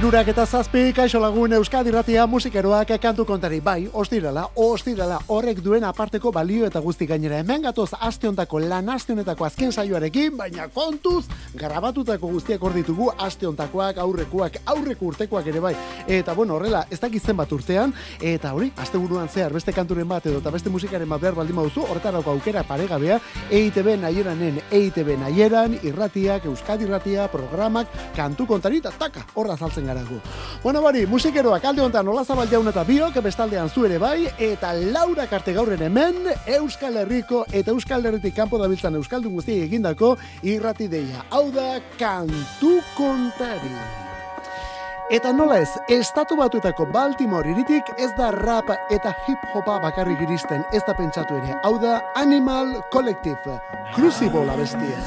Irurak eta zazpi, kaixo lagun Euskadi ratia musikeroak kantu kontari. Bai, ostirala, ostirala, horrek duen aparteko balio eta guzti gainera. Hemen gatoz astiontako lan astionetako azken saioarekin, baina kontuz, grabatutako guztiak hor ditugu astiontakoak, aurrekoak, aurreko urtekoak ere bai. Eta bueno, horrela, ez dakitzen bat urtean, eta hori, aste buruan zehar, beste kanturen bat edo, eta beste musikaren bat behar baldin mauzu, horretarako aukera paregabea, EITB naieranen, EITB naieran, irratiak, Euskadi irratia, programak, kantu kontari, eta taka, horra zaltzen gara gu. Bueno, bari, musikeroak alde honetan nola zabal jaun eta biok, bestaldean zu ere bai, eta Laura karte gaurren hemen, Euskal Herriko eta Euskal Herritik kanpo dabiltzan Euskaldun guzti egindako irrati deia. Hau da, kantu kontari. Eta nola ez, estatu batuetako Baltimore iritik ez da rap eta hip-hopa bakarrik iristen ez da pentsatu ere. Hau da Animal Collective, Crucible abestia.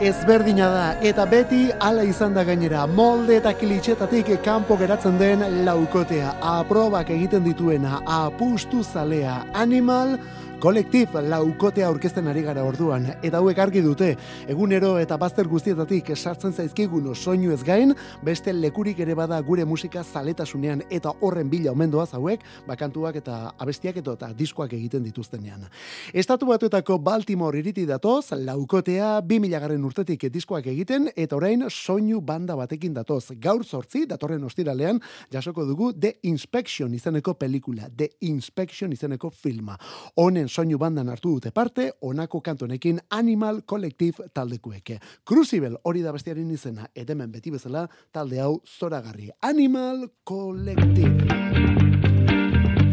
Ezberdina da. Eta beti hala izan da gainera. Molde eta klitxetatik kanpo geratzen den laukotea. Aprobak egiten dituena. Apustu zalea. Animal Kolektif laukotea aurkezten ari gara orduan, eta hauek argi dute, egunero eta bazter guztietatik esartzen zaizkigun soinu ez gain, beste lekurik ere bada gure musika zaletasunean eta horren bila omendoa zauek, bakantuak eta abestiak eta, eta diskoak egiten dituztenean. Estatu batuetako Baltimore iriti datoz, laukotea 2000 garren urtetik diskoak egiten, eta orain soinu banda batekin datoz. Gaur sortzi, datorren ostiralean, jasoko dugu The Inspection izeneko pelikula, The Inspection izeneko filma. Honen soinu bandan hartu dute parte, onako kantonekin Animal Collective taldekueke. Crucible hori da bestiaren izena, edemen beti bezala talde hau zoragarri. Animal Collective.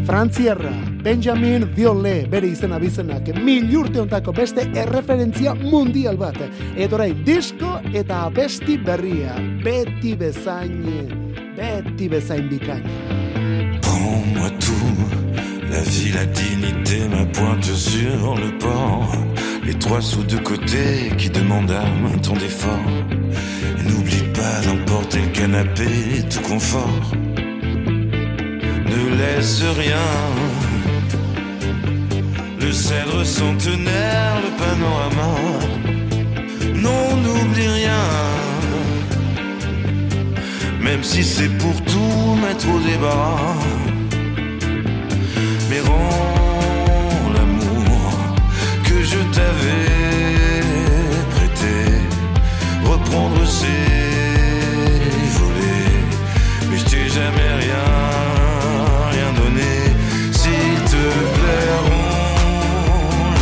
Frantziarra, Benjamin Viole, bere izena bizenak, mil urte ontako beste erreferentzia mundial bat. Edorai, disko eta besti berria, beti bezain, beti bezain bikaina. La vie, la dignité, ma pointe sur le port. Les trois sous de côté qui demandent un temps d'effort. N'oublie pas d'emporter le canapé, tout confort. Ne laisse rien. Le cèdre centenaire, le panorama. Non, n'oublie rien. Même si c'est pour tout mettre au débat l'amour que je t'avais prêté, reprendre ses volets, mais je t'ai jamais rien, rien donné, s'il te plaît,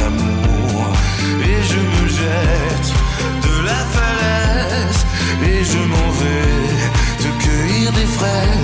l'amour, et je me jette de la falaise, et je m'en vais te cueillir des fraises.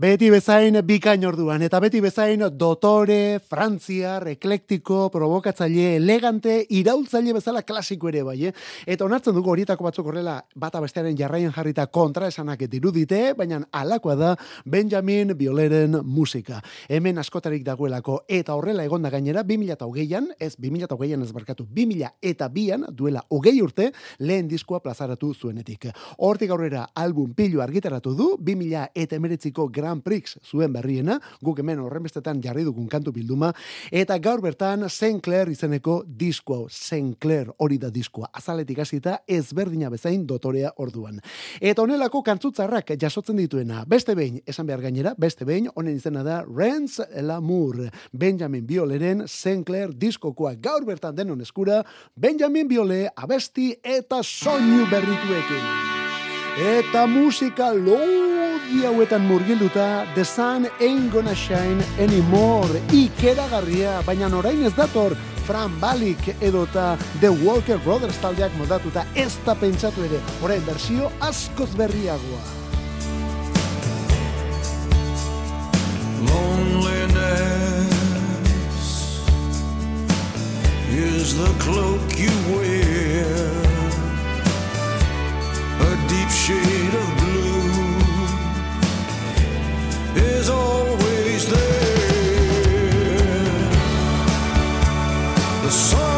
Beti bezain bikain orduan, eta beti bezain dotore, frantziar, eklektiko, provokatzaile, elegante, iraultzaile bezala klasiko ere bai, eh? Eta onartzen dugu horietako batzuk horrela bata bestearen jarraien jarrita kontra esanak dirudite, baina alakoa da Benjamin Bioleren musika. Hemen askotarik dagoelako, eta horrela egonda gainera, 2008an, ez 2008an ez barkatu, 2000 eta bian, duela hogei urte, lehen diskoa plazaratu zuenetik. Hortik aurrera album pilu argitaratu du, 2000 eta emeretziko Grand Prix zuen berriena, guk hemen horrenbestetan jarri dugun kantu bilduma, eta gaur bertan Saint Clair izeneko diskoa, Saint Clair hori da diskoa, azaletik hasita ezberdina bezain dotorea orduan. Eta honelako kantzutzarrak jasotzen dituena, beste behin, esan behar gainera, beste behin, honen izena da Renz Lamour, Benjamin Bioleren Saint Clair diskokoa gaur bertan denon eskura, Benjamin Biole abesti eta soinu berrituekin. Eta musika lodi hauetan murgilduta The Sun Ain't Gonna Shine Anymore ikeragarria, baina orain ez dator Fran Balik edota The Walker Brothers taldeak modatuta ez da pentsatu ere, orain bersio askoz berriagoa. Loneliness is the cloak you wear, a deep shade of blue is always there. The sun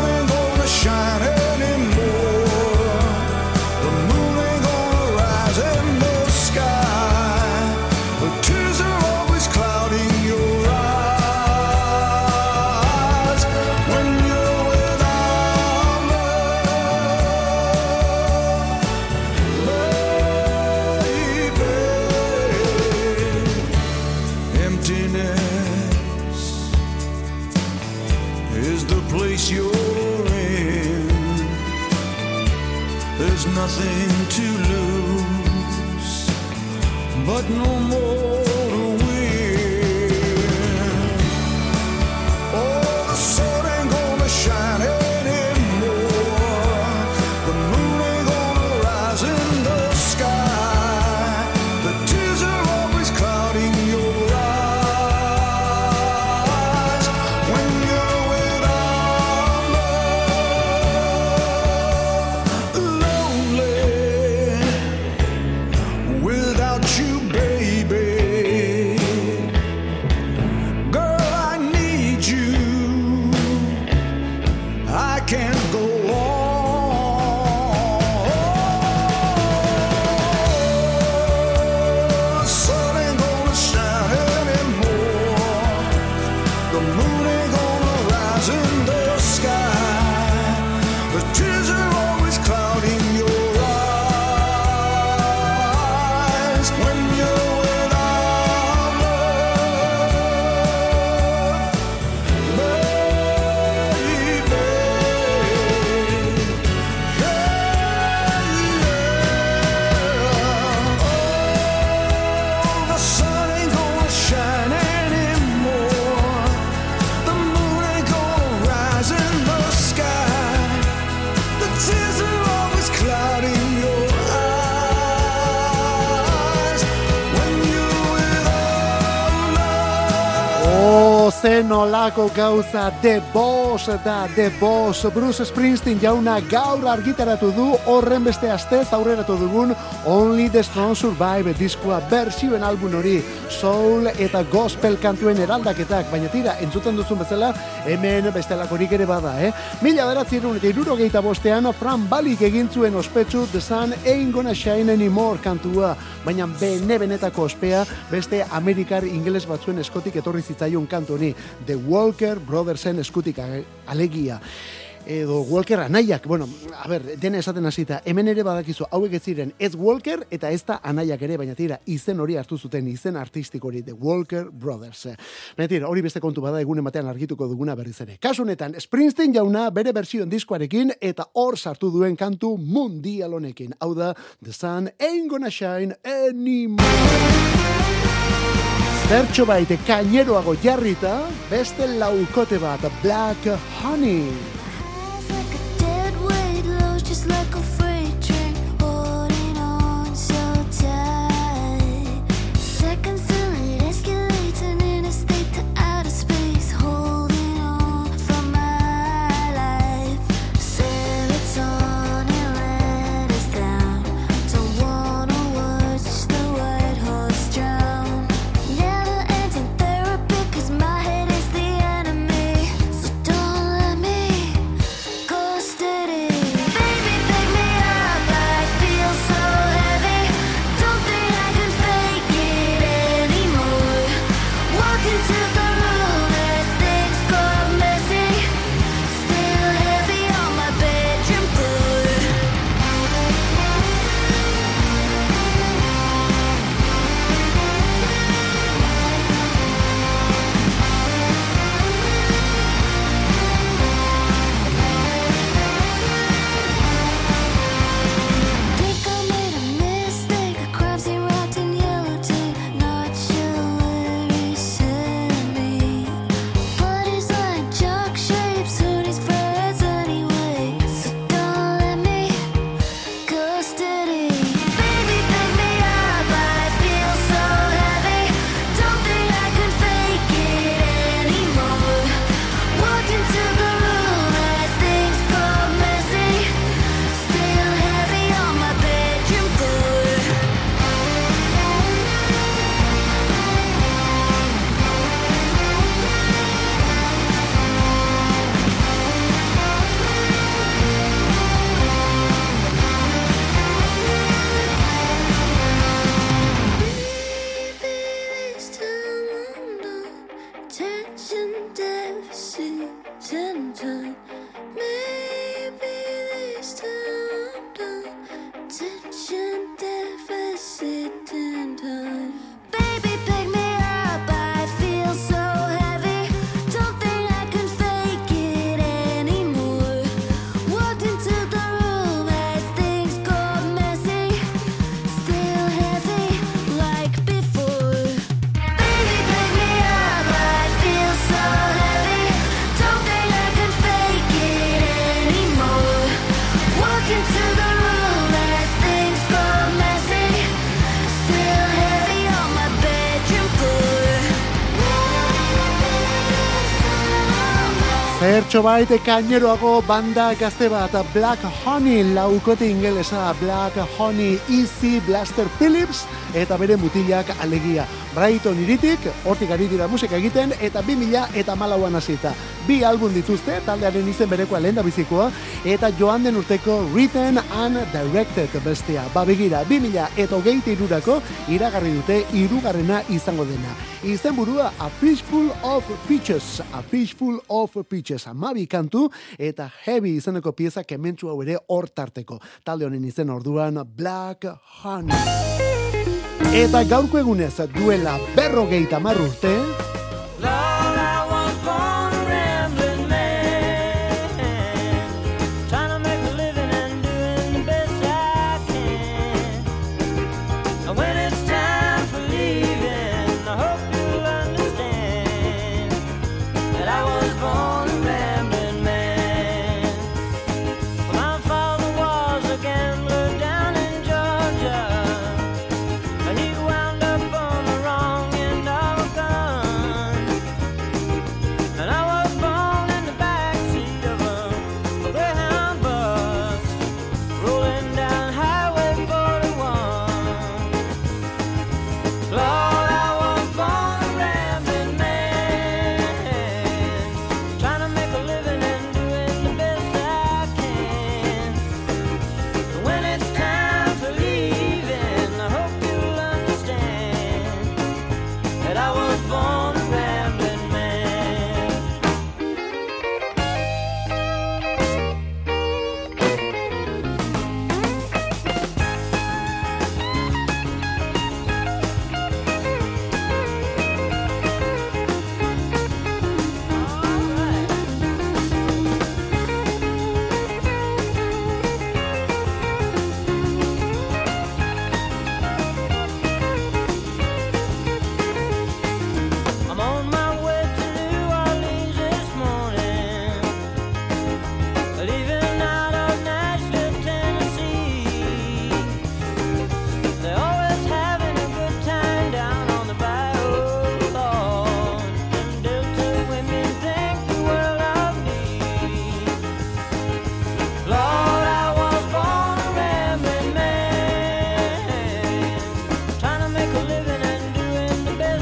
olako gauza The Boss da The Boss. Bruce Springsteen jauna gaur argitaratu du horren beste astez aurreratu dugun Only the Strong Survive diskoa bersioen album hori. Soul eta gospel kantuen eraldaketak baina tira entzuten duzun bezala hemen bestelakorik ere bada eh? mila beratzerun eta irurogeita bostean Fran Balik egin zuen ospetsu The Sun Ain't Gonna Shine Anymore kantua. Baina bene benetako ospea beste Amerikar ingeles batzuen eskotik etorri zitzaion kantu honi. The Walker Brothersen eskutik alegia edo Walker anaiak, bueno, a ber, dena esaten hasita, hemen ere badakizu hauek ez ziren ez Walker eta ez da anaiak ere, baina tira, izen hori hartu zuten, izen artistik hori, The Walker Brothers. Baina tira, hori beste kontu bada egunen batean argituko duguna berriz ere. Kasunetan, Springsteen jauna bere bersioen diskoarekin eta hor sartu duen kantu mundial honekin. Hau da, The Sun Ain't Gonna Shine Anymore. Zertxo baite kaineroago jarrita, beste laukote bat, Black Honey. Zertxo baite kaineroago banda gazte bat Black Honey laukote ingelesa Black Honey Easy Blaster Phillips eta bere mutilak alegia Brighton iritik, hortik ari dira musika egiten eta bi mila eta malauan hasita. Bi album dituzte, taldearen izen berekoa lehen da bizikoa, eta joan den urteko Written and Directed bestia. Ba begira, bi mila eta hogeite irurako iragarri dute irugarrena izango dena. Izen burua A Fishful of Peaches, A Fishful of Peaches, amabi kantu eta heavy izeneko pieza kementsu hau ere hortarteko. Talde honen izen orduan Black Honey. Eta gaurko egunez duela berrogeita marrurte,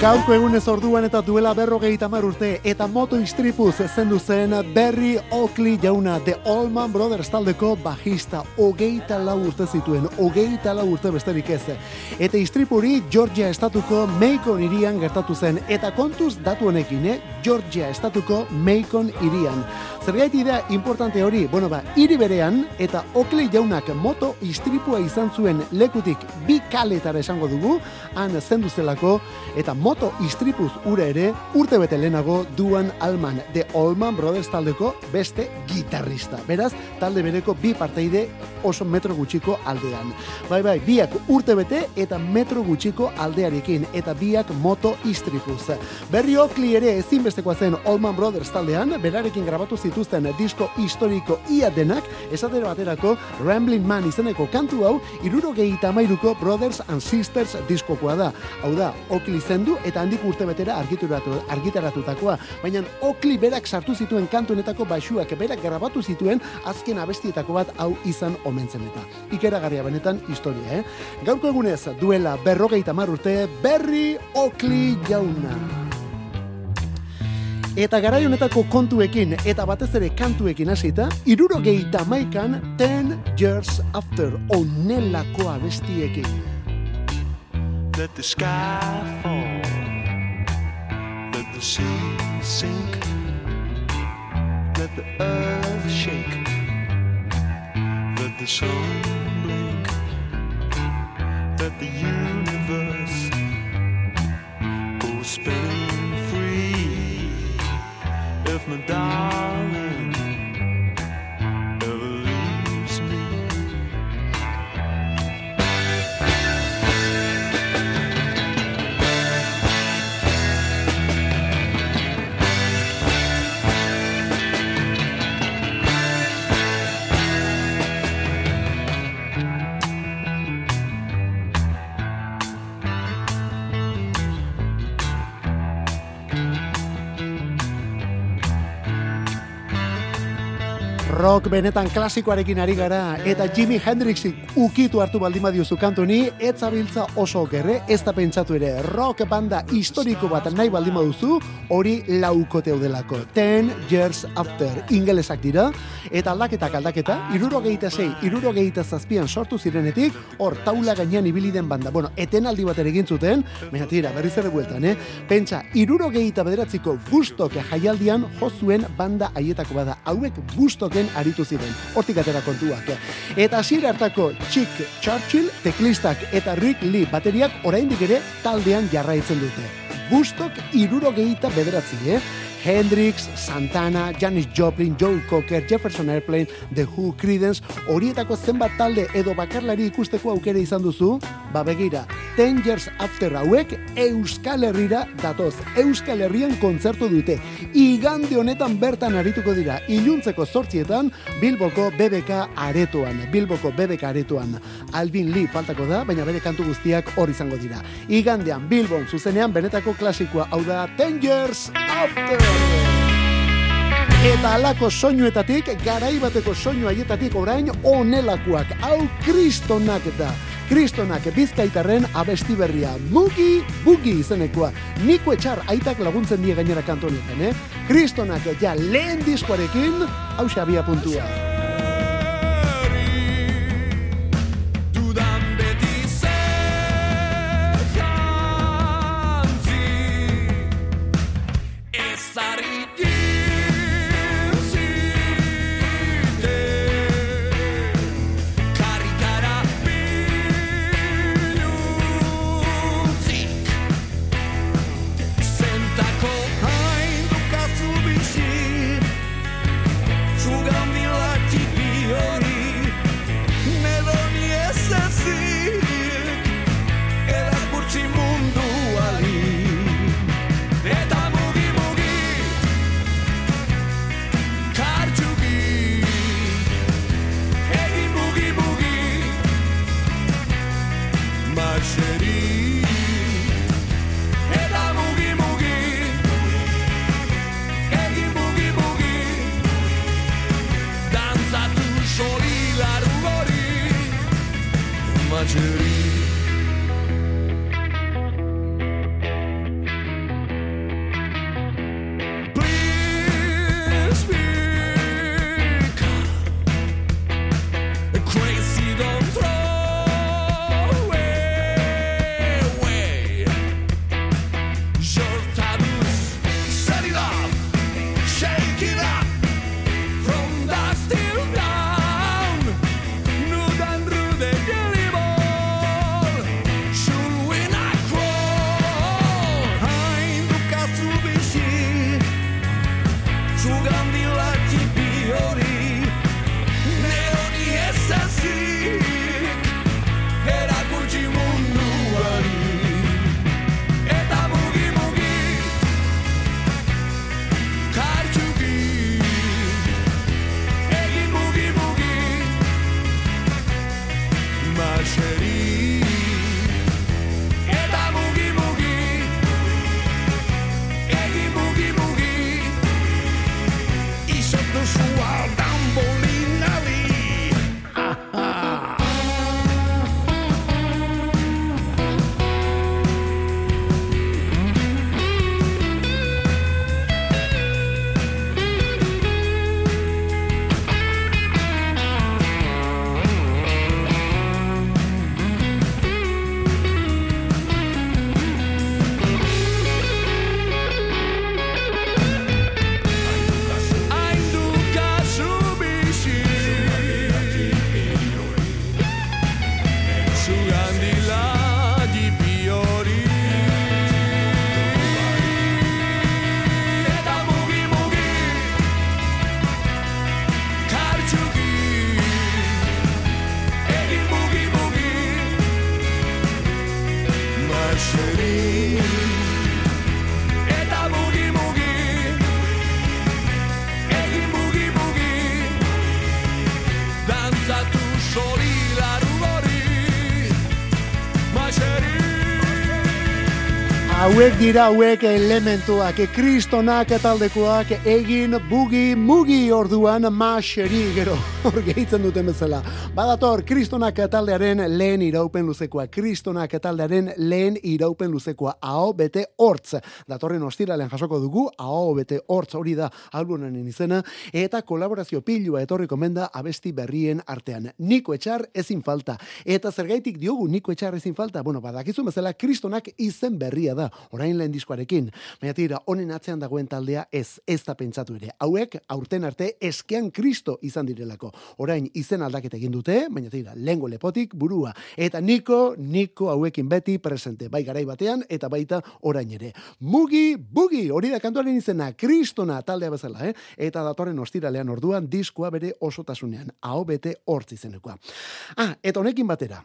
Gaurko egunez orduan eta duela berrogei tamar urte eta moto istripuz zendu zen Berry Oakley jauna The Allman Brothers taldeko bajista hogeita lau urte zituen, hogeita lau urte besterik ez. Eta istripuri Georgia estatuko Macon irian gertatu zen eta kontuz datu honekin, eh? Georgia estatuko Macon irian. Zergait idea importante hori, bueno ba, hiri berean eta Oakley jaunak moto istripua izan zuen lekutik bi kaletara esango dugu, han zendu zelako eta moto istripuz ura ere urte bete lehenago duan alman de Allman Brothers taldeko beste gitarrista. Beraz, talde bereko bi parteide oso metro gutxiko aldean. Bai, bai, biak urte bete eta metro gutxiko aldearekin eta biak moto istripuz. Berri Oakley ere ezinbestekoa zen Allman Brothers taldean, berarekin grabatu zituzten disko historiko ia denak, esatera baterako Rambling Man izeneko kantu hau, iruro mairuko Brothers and Sisters diskokoa da. Hau da, Oakley zendu eta handik urte betera argituratu, argitaratutakoa. Baina Okli berak sartu zituen kantunetako baixuak berak grabatu zituen azken abestietako bat hau izan omentzen eta. Ikeragarria benetan historia, eh? Gaurko egunez duela berrogeita urte berri Okli jauna. Eta garai honetako kontuekin eta batez ere kantuekin hasita, iruro gehieta maikan ten years after onelako abestiekin. Let the sky fall. Let the sea sink. Let the earth shake. Let the sun blink. Let the universe If my Rock benetan klasikoarekin ari gara eta Jimi Hendrixik ukitu hartu baldin badiozu kantu ni ez zabiltza oso gerre ez da pentsatu ere rock banda historiko bat nahi baldin baduzu hori laukote delako. Ten years after ingelesak dira eta aldaketak aldaketa irurogeita zei, irurogeita zazpian sortu zirenetik hor taula gainean ibili den banda. Bueno, etenaldi bat ere zuten, baina tira, berriz ere bueltan, eh? Pentsa, irurogeita bederatziko bustok jaialdian jozuen banda haietako bada. Hauek bustoken aritu ziren. Hortik atera kontuak. Eta hasiera hartako Chick Churchill, teklistak eta Rick Lee bateriak oraindik ere taldean jarraitzen dute. Bustok irurogeita bederatzi, eh? Hendrix, Santana, Janis Joplin, Joe Cocker, Jefferson Airplane, The Who, Creedence, horietako zenbat talde edo bakarlari ikusteko aukera izan duzu, ba begira, Ten Years After hauek Euskal Herrira datoz. Euskal Herrian kontzertu dute. Igande honetan bertan arituko dira. Iluntzeko zortzietan, Bilboko BBK aretoan. Bilboko BBK aretoan. Alvin Lee faltako da, baina bere kantu guztiak hor izango dira. Igandean, Bilbon zuzenean benetako klasikoa, hau da Ten Years After. Eta alako soinuetatik, garai bateko soinu haietatik orain onelakoak, hau kristonak da. Kristonak bizkaitarren abesti berria, mugi, bugi izenekoa. Niko etxar aitak laguntzen die gainera kantonetan, eh? Kristonak ja lehen diskoarekin, hau xabia puntua. Hauek dira hauek elementuak, kristonak taldekoak egin bugi mugi orduan maseri gero, hor gehitzen duten bezala. Badator, kristonak taldearen lehen iraupen luzekoa, kristonak taldearen lehen iraupen luzekoa, AO bete hortz. Datorren ostiralen jasoko dugu, AO bete hortz hori da albunen izena, eta kolaborazio pilua etorriko menda abesti berrien artean. Niko etxar ezin falta. Eta zergaitik diogu Niko etxar ezin falta? Bueno, badakizu bezala kristonak izen berria da, orain lehen diskoarekin. Baina tira, honen atzean dagoen taldea ez, ez da pentsatu ere. Hauek, aurten arte, eskean kristo izan direlako. Orain izen aldaketa egin dute, baina tira, lengo lepotik burua. Eta niko, niko hauekin beti presente, bai garai batean, eta baita orain ere. Mugi, bugi, hori da kantuaren izena, kristona taldea bezala, eh? Eta datorren ostiralean orduan, diskoa bere osotasunean, hau bete hortz izenekoa. Ah, eta honekin batera,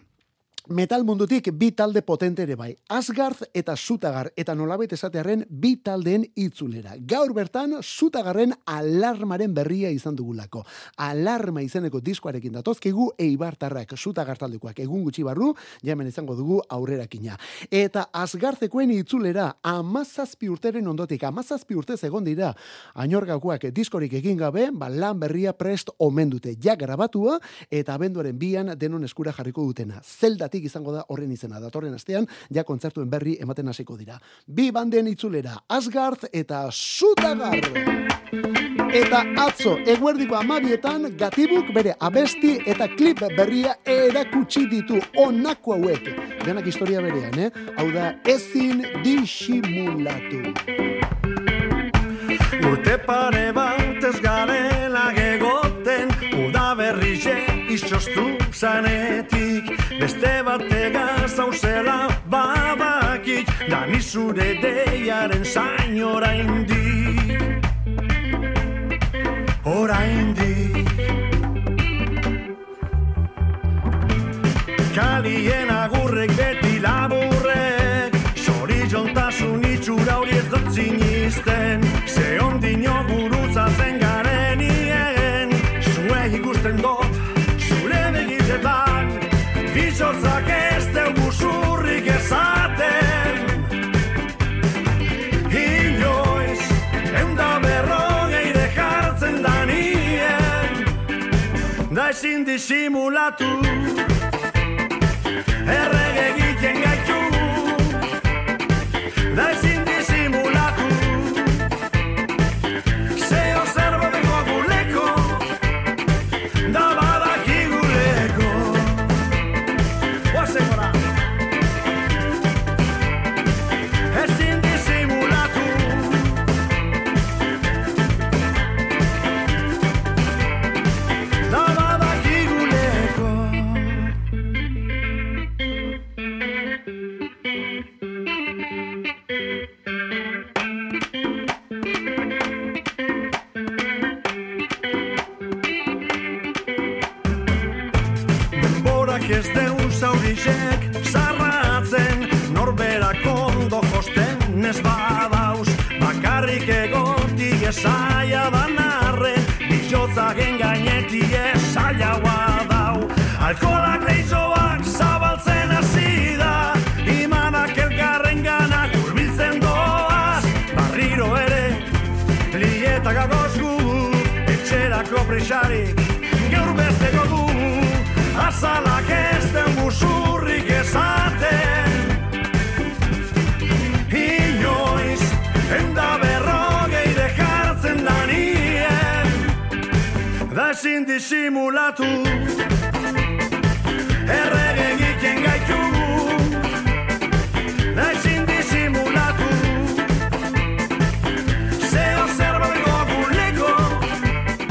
metal mundutik bi talde potente ere bai. Asgard eta Sutagar eta nolabait esatearren bi taldeen itzulera. Gaur bertan Sutagarren alarmaren berria izan dugulako. Alarma izeneko diskoarekin datozkigu Eibartarrak Sutagar taldekoak egun gutxi barru, jamen izango dugu aurrerakina. Eta Asgardekoen itzulera 17 urteren ondotik 17 urtez egon dira ainorgakoak diskorik egin gabe, ba lan berria prest omen dute. Ja grabatua eta abenduaren bian denon eskura jarriko dutena. Zeldatik izango da horren izena. Datorren astean ja kontzertuen berri ematen hasiko dira. Bi banden itzulera, Asgard eta Sutagar. Eta atzo, eguerdiko amabietan, gatibuk bere abesti eta klip berria erakutsi ditu onako hauek. Denak historia berean, eh? Hau da, ezin disimulatu. Urte pare bat ez garela gegoten Uda berrize izoztu zanetik Beste batega zauzela babakik Dani zure deiaren zain oraindik. Oraindik. Kalien agurrek beti laburrek Zori jontasun itxura hori ez dut zinisten Ze ondino Bizotzak ez dugu zurrik ezaten Inoiz, eunda berrogeire jartzen da nien. Da ezin disimulatu Errege egiten gaitu. Da ezin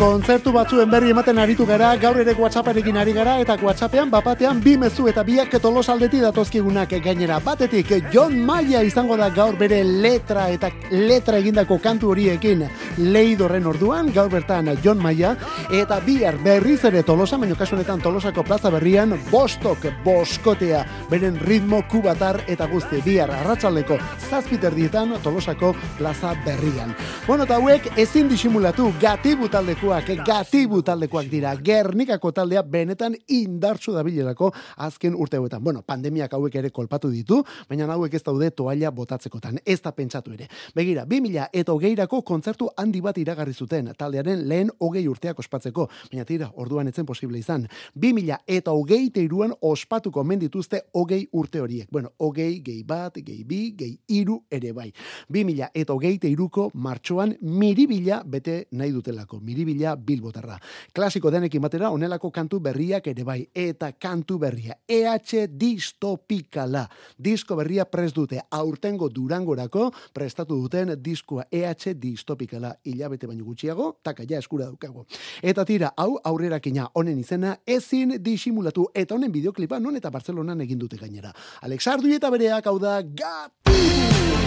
Kontzertu batzuen berri ematen aritu gara, gaur ere WhatsApparekin ari gara, eta WhatsAppean bapatean bi mezu eta biak tolosaldeti datozkigunak gainera. Batetik, John Maia izango da gaur bere letra eta letra egindako kantu horiekin leidorren orduan, gaur bertan John Maia, eta bihar berriz ere tolosa, baino kasu honetan tolosako plaza berrian, bostok, boskotea, beren ritmo kubatar eta guzti, bihar arratsaldeko zazpiterdietan tolosako plaza berrian. Bueno, eta hauek ezin disimulatu gatibu taldekoa musikerroak gatibu taldekoak dira. Gernikako taldea benetan indartsu dabilerako azken urte hauetan. Bueno, pandemiak hauek ere kolpatu ditu, baina hauek ez daude toalla botatzekotan. Ez da pentsatu ere. Begira, 2000 eta hogeirako kontzertu handi bat iragarri zuten taldearen lehen hogei urteak ospatzeko. Baina tira, orduan etzen posible izan. 2000 eta hogeite iruan ospatuko mendituzte hogei urte horiek. Bueno, hogei, gehi bat, gehi bi, gehi iru ere bai. 2000 eta hogeite iruko martxoan miribila bete nahi dutelako. Miribila bilbotarra. Klasiko denekin batera, onelako kantu berriak ere bai. Eta kantu berria. EH distopikala. Disko berria prez dute. Aurtengo durangorako prestatu duten diskoa EH distopikala. Ilabete baino gutxiago, taka ja eskura daukago. Eta tira, hau aurrerakina honen izena ezin disimulatu. Eta honen bideoklipa non eta Barcelonan egin dute gainera. Alexardu eta bereak hau da gatu!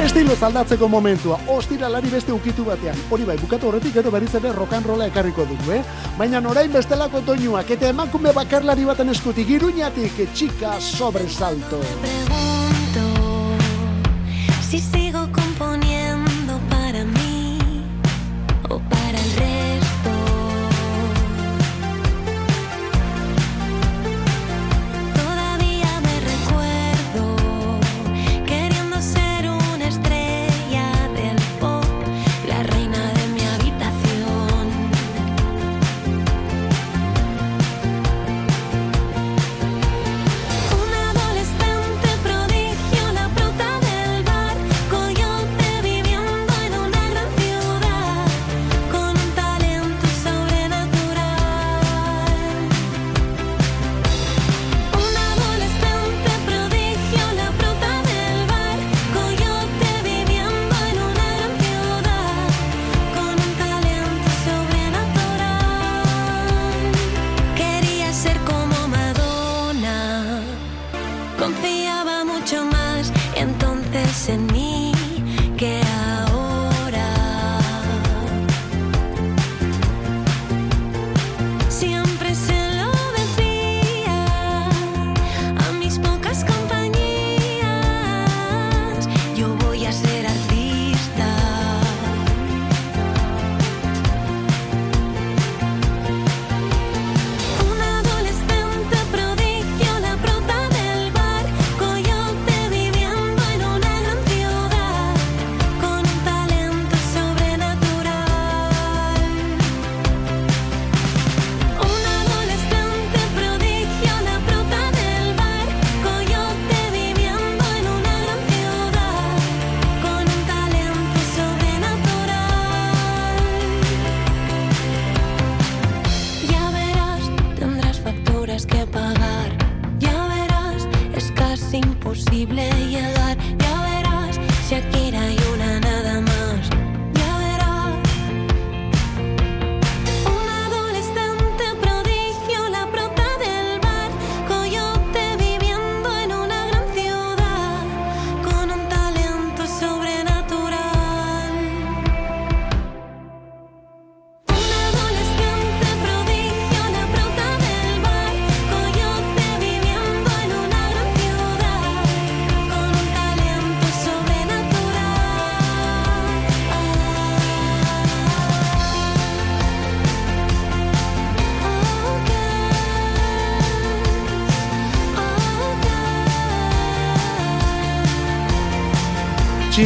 Estilo zaldatzeko momentua, ostiralari beste ukitu batean. Hori bai, bukatu horretik gero berriz ere rock and rolla ekarriko dugu, eh? Baina orain bestelako doinuak, eta emakume bakarlari baten eskutik, iruñatik, txika sobresalto. pregunto si sigo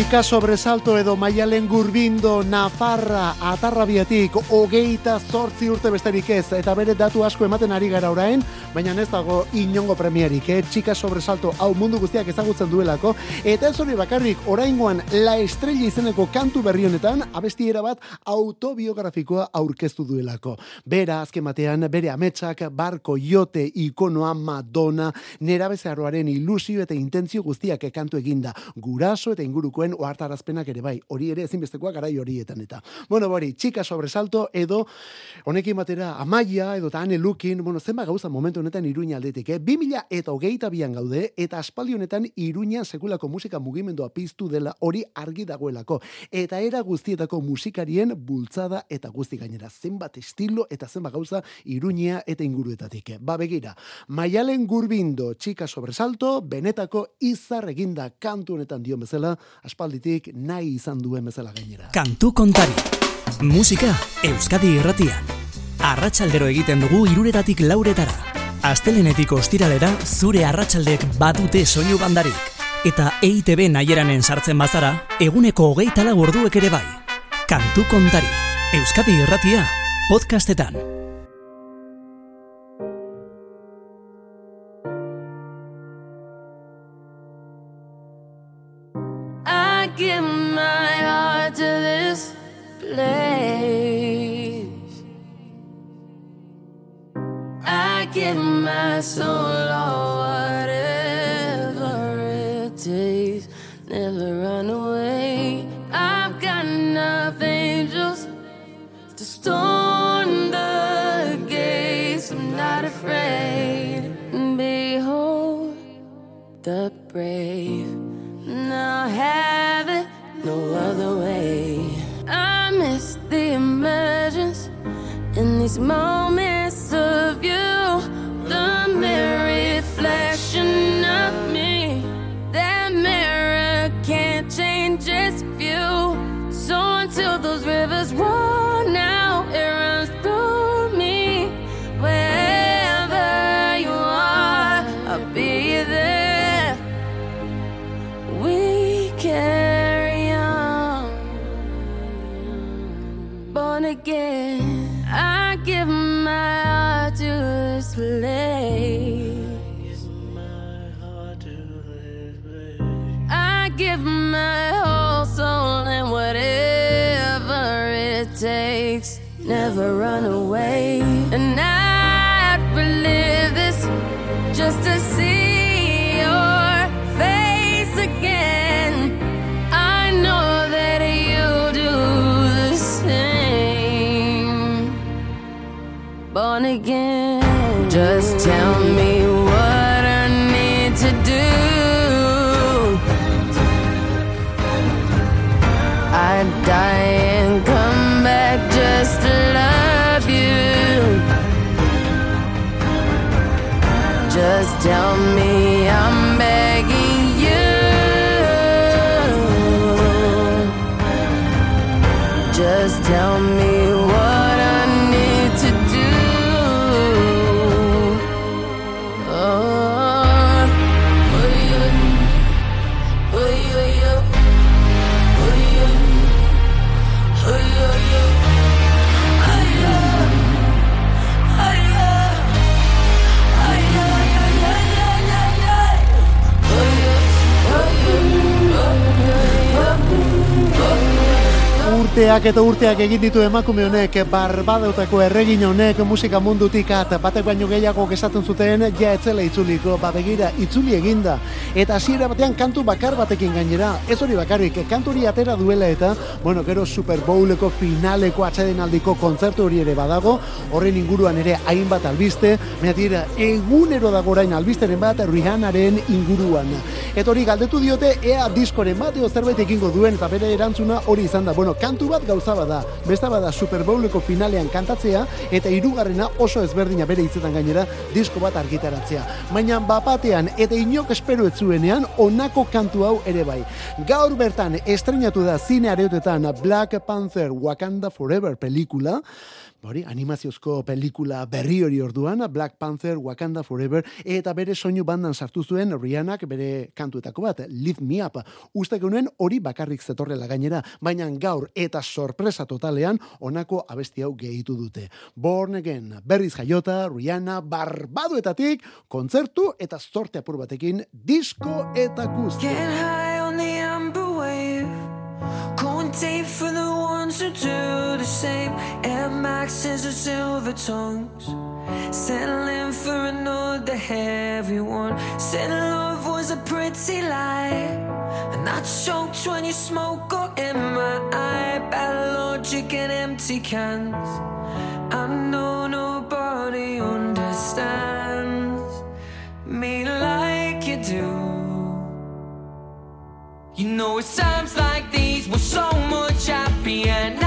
Txika sobresalto edo maialen gurbindo Nafarra atarrabiatik hogeita zortzi urte besterik ez. Eta bere datu asko ematen ari gara orain, baina ez dago inongo premiarik, eh? Txika sobresalto hau mundu guztiak ezagutzen duelako eta ez hori bakarrik oraingoan La Estrella izeneko kantu berri honetan abestiera bat autobiografikoa aurkeztu duelako. Bera azken batean bere ametsak barko jote ikonoa Madonna nerabezaroaren ilusio eta intentzio guztiak kantu eginda. Guraso eta ingurukoen ohartarazpenak ere bai. Hori ere ezinbestekoa garai horietan eta. Bueno, bori, txika sobresalto edo honekin batera amaia edo ta ane lukin, bueno, zenba gauza momentu honetan iruña aldetik, eh? 2000 eta hogeita bian gaude eta aspaldi honetan iruña sekulako musika mugimendua piztu dela hori argi dagoelako. Eta era guztietako musikarien bultzada eta guzti gainera. Zenbat estilo eta zenbat gauza iruña eta inguruetatik. Ba begira, maialen gurbindo txika sobresalto, benetako izar eginda kantu honetan dion bezala, aspalditik nahi izan duen bezala gainera. Kantu kontari. Musika Euskadi Irratian. Arratsaldero egiten dugu iruretatik lauretara. Astelenetik ostiralera zure arratsaldek badute soinu bandarik. Eta EITB nahieranen sartzen bazara, eguneko hogeita lau orduek ere bai. Kantu kontari. Euskadi Irratia. Podcastetan. I give my heart to this place. Give my soul or whatever it takes. Never run away. I've got enough angels to storm the gates. I'm not afraid. Behold the brave. Now have it no other way. I miss the emergence in these moments Urteak eta urteak egin ditu emakume honek, barbadeutako erregin honek musika mundutik at, batek baino gehiago esaten zuten, ja etzela itzuliko, ba begira, itzuli eginda. Eta hasiera batean kantu bakar batekin gainera, ez hori bakarrik, kantu hori atera duela eta, bueno, gero Super Bowleko finaleko atsedenaldiko kontzertu hori ere badago, horren inguruan ere hainbat albiste, baina egunero dago orain albisteren bat Rihannaren inguruan. Eta hori galdetu diote ea diskoren bat zerbait egingo duen eta bere erantzuna hori izan da. Bueno, kantu bat gauza bada, besta bada Super Bowleko finalean kantatzea eta hirugarrena oso ezberdina bere hitzetan gainera disko bat argitaratzea. Baina bapatean eta inok espero ez zuenean honako kantu hau ere bai. Gaur bertan estrenatu da zine areotetan Black Panther Wakanda Forever pelikula, hori, animaziozko pelikula berri hori orduan, Black Panther, Wakanda Forever, eta bere soinu bandan sartu zuen Rihannak bere kantuetako bat, Lift Me Up. Uste genuen hori bakarrik zetorrela gainera, baina gaur eta sorpresa totalean honako abesti hau gehitu dute. Born Again, berriz jaiota, Rihanna, barbaduetatik, kontzertu eta zorte apur batekin, disko eta guzti. Get high on the amber wave. Deep for the ones who do the same. Maxes and silver tongues. Settling for another heavy one. Said love was a pretty lie. And I choked when you smoke got in my eye. Bad logic and empty cans. I know nobody understands me like you do. You know it's times like these we're so much happier. Nights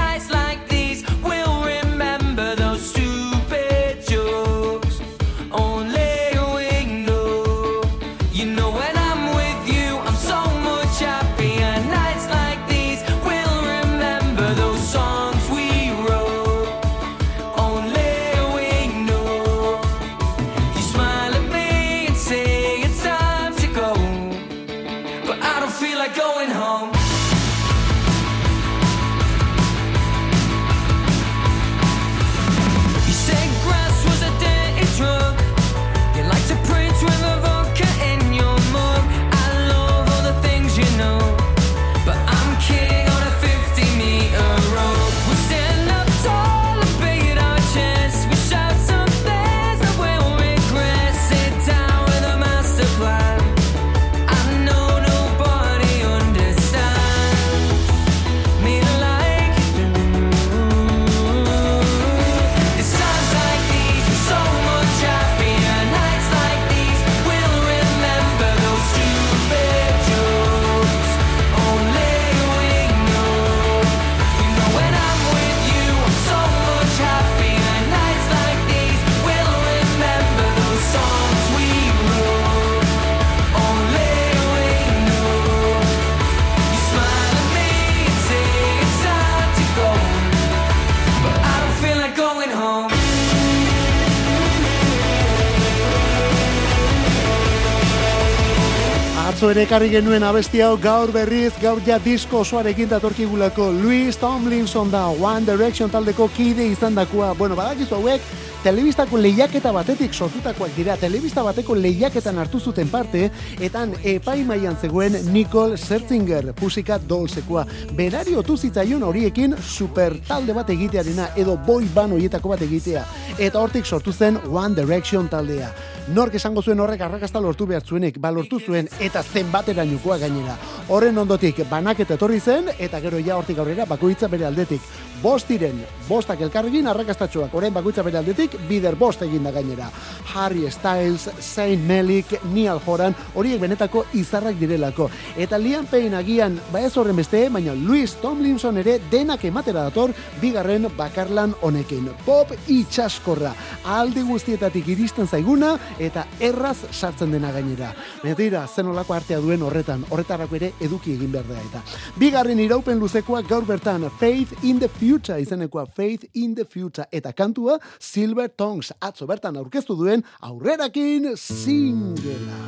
ere ekarri genuen abesti hau gaur berriz, gaur ja disko osoarekin datorkigulako Louis Tomlinson da One Direction taldeko kide izan dakoa. Bueno, badakizu hauek, telebistako lehiaketa batetik sortutakoak dira, telebista bateko lehiaketan hartu zuten parte, etan epaimaian zegoen Nicole Scherzinger, Pussycat Dollsekoa. Berari otu zitzaion horiekin super talde bat egitearena, edo boy band horietako bat egitea. Eta hortik sortu zen One Direction taldea. Nork esango zuen horrek arrakasta lortu behar zuenik, ba lortu zuen, eta zenbatera nukoa gainera. Horren ondotik banaketa etorri zen, eta gero ja hortik aurrera bakoitza bere aldetik. Bost diren, bostak elkarregin arrakastatxoak, orain bakoitza bere aldetik, bider bost egin da gainera. Harry Styles, Saint Melik, Neil Horan, horiek benetako izarrak direlako. Eta Liam Payne agian, ba ez horren beste, baina Louis Tomlinson ere denak ematera dator, bigarren bakarlan honekin. Pop itxaskorra, alde guztietatik iristen zaiguna, eta erraz sartzen dena gainera. Baina tira, zen olako artea duen horretan, horretarako ere eduki egin behar da eta. Bigarren iraupen luzekoa gaur bertan, Faith in the Future izenekoa, Faith in the Future, eta kantua Silver Tongues atzo bertan aurkeztu duen aurrerakin singela.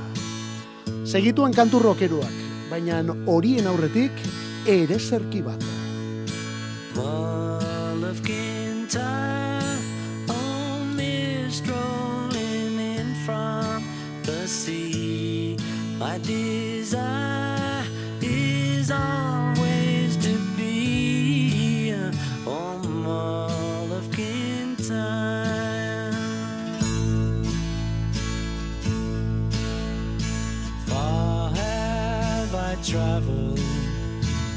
Segituan kantu rokeruak, baina horien aurretik ere zerki bat. Ball of Kintyre, desire is always to be of. Far have I traveled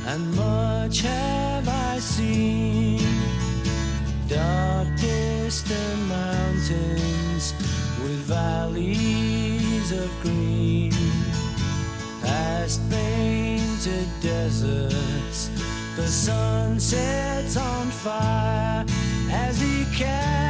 and much have I seen. Dark distant mountains with valleys of green, past painted deserts. The sun sets on fire as he carries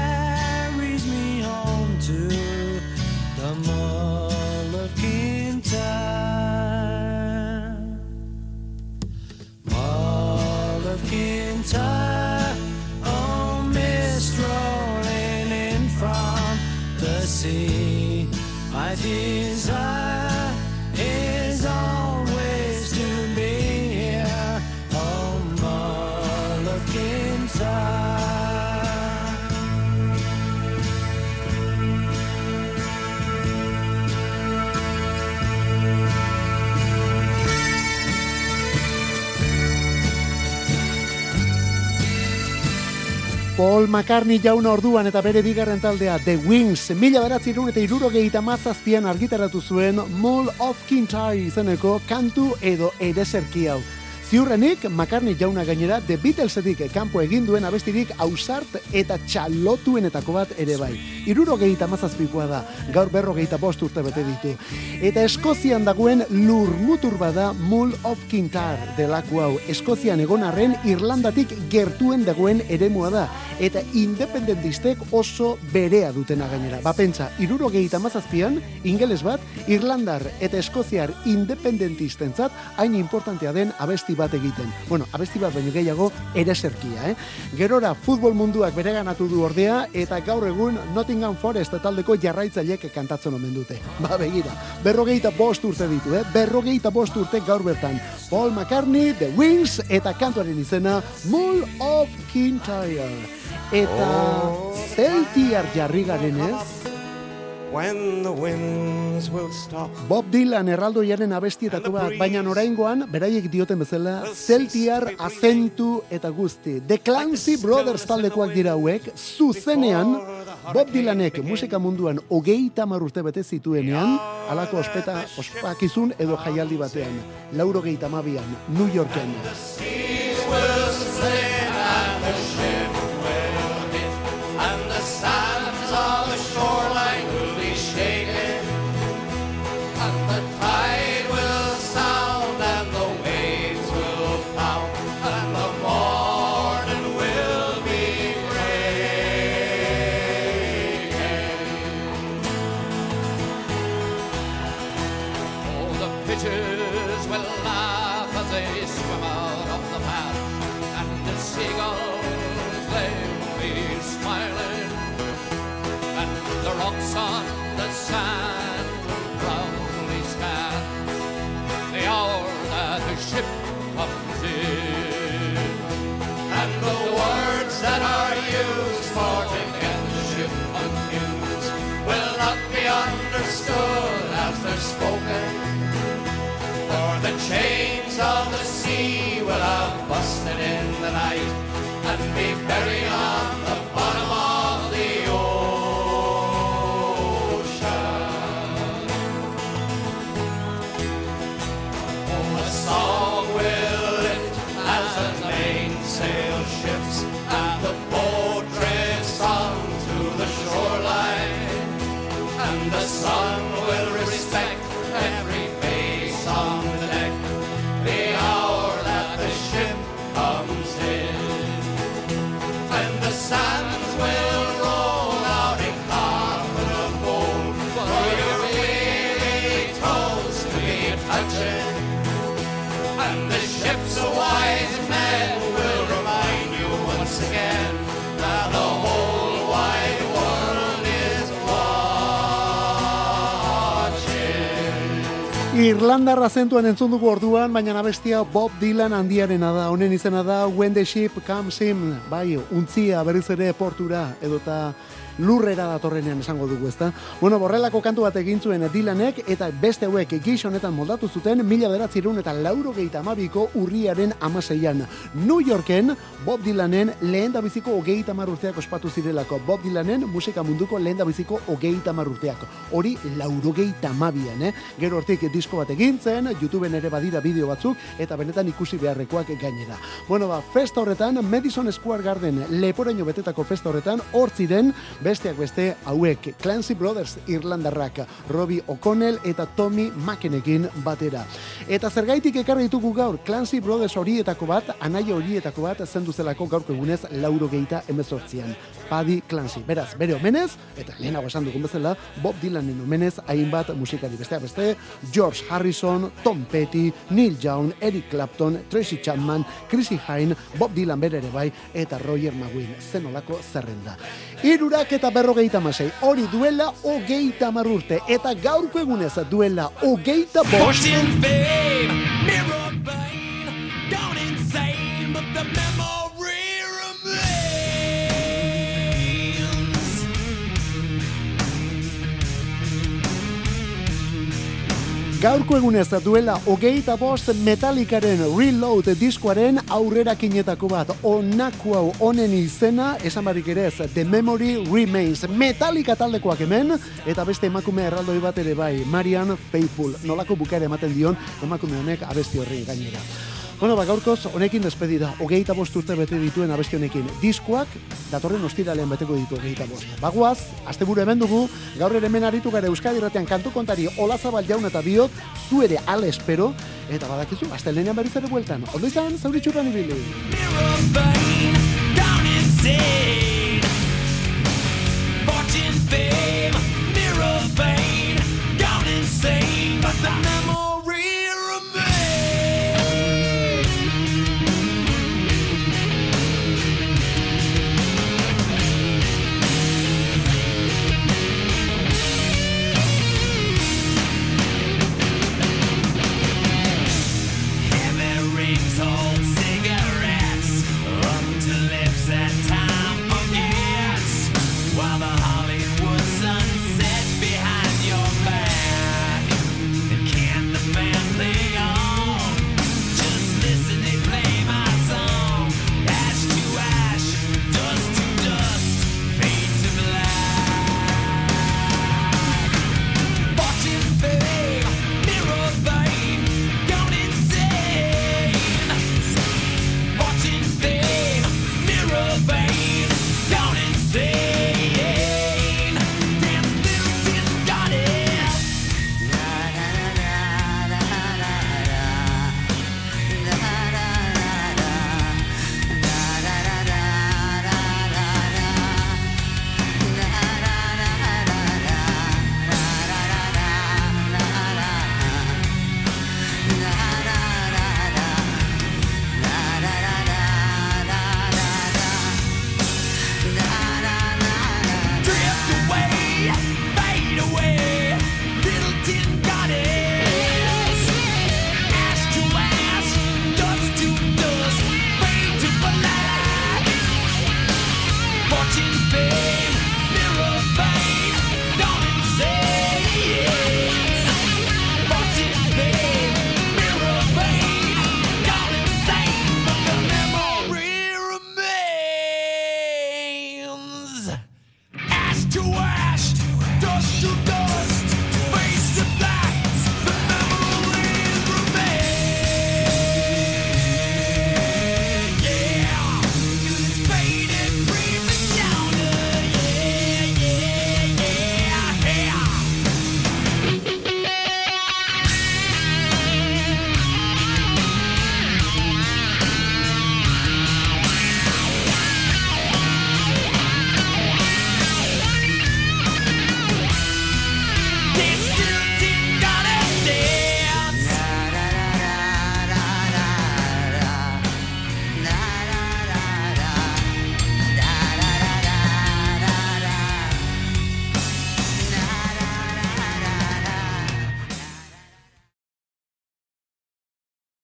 Paul McCartney jauna orduan eta bere bigarren taldea The Wings mila beratzirun eta irurogeita mazazpian argitaratu zuen Mall of Kintyre izeneko kantu edo ereserki hau. Ziurrenik, McCartney jauna gainera The Beatlesetik kanpo egin duen abestirik ausart eta txalotuenetako bat ere bai. Irurogeita mazazpikoa da, gaur berrogeita bost urte bete ditu. Eta Eskozian dagoen lurmutur bada Mull of Kintyre delako hau. Eskozian egon arren Irlandatik gertuen dagoen eremua da. Eta independentistek oso berea dutena gainera. Ba pentsa, irurogeita mazazpian, ingeles bat, Irlandar eta Eskoziar independentistentzat hain importantea den abesti egiten. Bueno, abesti bat baino gehiago ereserkia, eh? Gerora futbol munduak bereganatu du ordea eta gaur egun Nottingham Forest taldeko jarraitzailek kantatzen omen dute. Ba begira, berrogeita bost urte ditu, eh? Berrogeita bost urte gaur bertan. Paul McCartney, The Wings eta kantuaren izena Mull of Kintyre. Eta Celtiar jarri garen ez? When the winds will stop. Bob Dylan erraldoiaren abestietako bat, baina oraingoan beraiek dioten bezala, Celtiar azentu eta guzti. The Clancy Brothers taldekoak dira hauek, zuzenean, Bob Dylanek musika munduan hogeita urte bete zituenean, alako ospeta, ospakizun edo jaialdi batean, lauro geita mabian, New Yorken. and the sands on the shoreline waves of the sea will have busted in the night and be buried on. Irlandarra zentuan entzun dugu orduan, baina abestia Bob Dylan handiarena da. Honen izena da When the Ship Comes In, bai, untzia berriz ere portura, edota lurrera datorrenean esango dugu, ezta? Bueno, borrelako kantu bat egin zuen Dylanek, eta beste hauek gix honetan moldatu zuten, mila beratzerun eta lauro gehieta amabiko urriaren amaseian. New Yorken, Bob Dylanen lehen da biziko hogeita mar urteak ospatu zirelako. Bob Dylanen musika munduko lehen da biziko hogeita mar urteak. Hori lauro gehieta amabian, eh? Gero hortik disko bat egin zen, YouTubeen ere badira bideo batzuk, eta benetan ikusi beharrekoak gainera. Bueno, ba, festa horretan, Madison Square Garden leporaino betetako festa horretan, hortziren, besteak beste hauek Clancy Brothers Irlandarrak, Robbie O'Connell eta Tommy Mackenekin batera. Eta zergaitik ekarri ditugu gaur Clancy Brothers horietako bat, anaia horietako bat zendu zelako gaurko egunez lauro geita emezortzian. Paddy Clancy. Beraz, bere omenez, eta lehenago esan dugun bezala, Bob Dylanen omenez hainbat musikari besteak beste, George Harrison, Tom Petty, Neil Young, Eric Clapton, Tracy Chapman, Chrissy Hine, Bob Dylan bere ere bai, eta Roger McGuinn. Zenolako zerrenda. Irurak eta berrogeita masei, hori duela hogeita marrurte, eta gaurko egunez duela hogeita bost. Gaurko egunez duela hogeita bost Metallicaren Reload diskoaren aurrerakinetako bat. Onako hau honen izena esan barik ere ez The Memory Remains. Metallica taldekoak hemen eta beste emakume erraldoi bat ere bai. Marian Faithful nolako bukaera ematen dion emakume honek abesti horri gainera Bueno, ba, gaurkoz, honekin despedida, hogeita bost urte bete dituen abesti honekin. Diskoak, datorren ostiralean beteko ditu hogeita bost. Bagoaz, asteburu hemen dugu, gaur ere hemen aritu gara Euskadi Ratean kantu kontari Olazabal jaun eta biok, zu ere ale espero, eta badakizu, astelenean berriz ere bueltan. Ondo izan, zauritxurran ibili. Fortune, fame, mirror vein, gone insane, but the